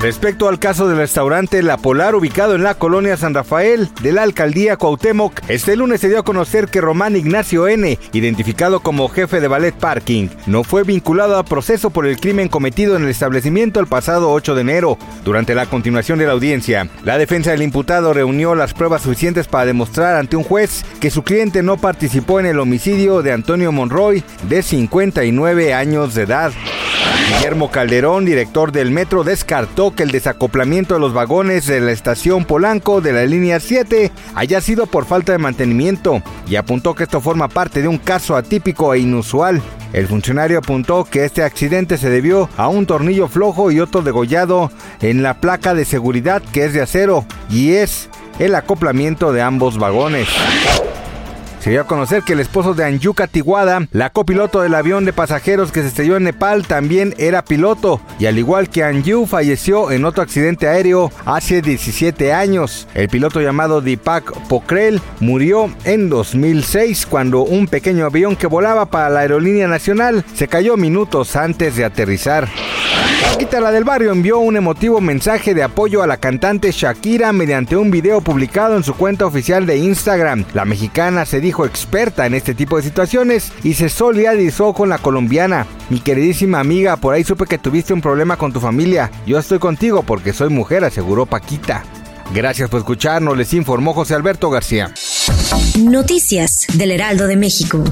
Respecto al caso del restaurante La Polar ubicado en la colonia San Rafael de la alcaldía Cuauhtémoc, este lunes se dio a conocer que Román Ignacio N., identificado como jefe de ballet parking, no fue vinculado a proceso por el crimen cometido en el establecimiento el pasado 8 de enero. Durante la continuación de la audiencia, la defensa del imputado reunió las pruebas suficientes para demostrar ante un juez que su cliente no participó en el homicidio de Antonio Monroy, de 59 años de edad. Guillermo Calderón, director del metro, descartó que el desacoplamiento de los vagones de la estación Polanco de la línea 7 haya sido por falta de mantenimiento y apuntó que esto forma parte de un caso atípico e inusual. El funcionario apuntó que este accidente se debió a un tornillo flojo y otro degollado en la placa de seguridad que es de acero y es el acoplamiento de ambos vagones. Se dio a conocer que el esposo de Anjuka Tiguada, la copiloto del avión de pasajeros que se estrelló en Nepal, también era piloto y al igual que Anju falleció en otro accidente aéreo hace 17 años. El piloto llamado Deepak Pokrel murió en 2006 cuando un pequeño avión que volaba para la aerolínea nacional se cayó minutos antes de aterrizar. Paquita la del barrio envió un emotivo mensaje de apoyo a la cantante Shakira mediante un video publicado en su cuenta oficial de Instagram. La mexicana se dijo experta en este tipo de situaciones y se solidarizó con la colombiana. Mi queridísima amiga, por ahí supe que tuviste un problema con tu familia. Yo estoy contigo porque soy mujer, aseguró Paquita. Gracias por escucharnos, les informó José Alberto García. Noticias del Heraldo de México.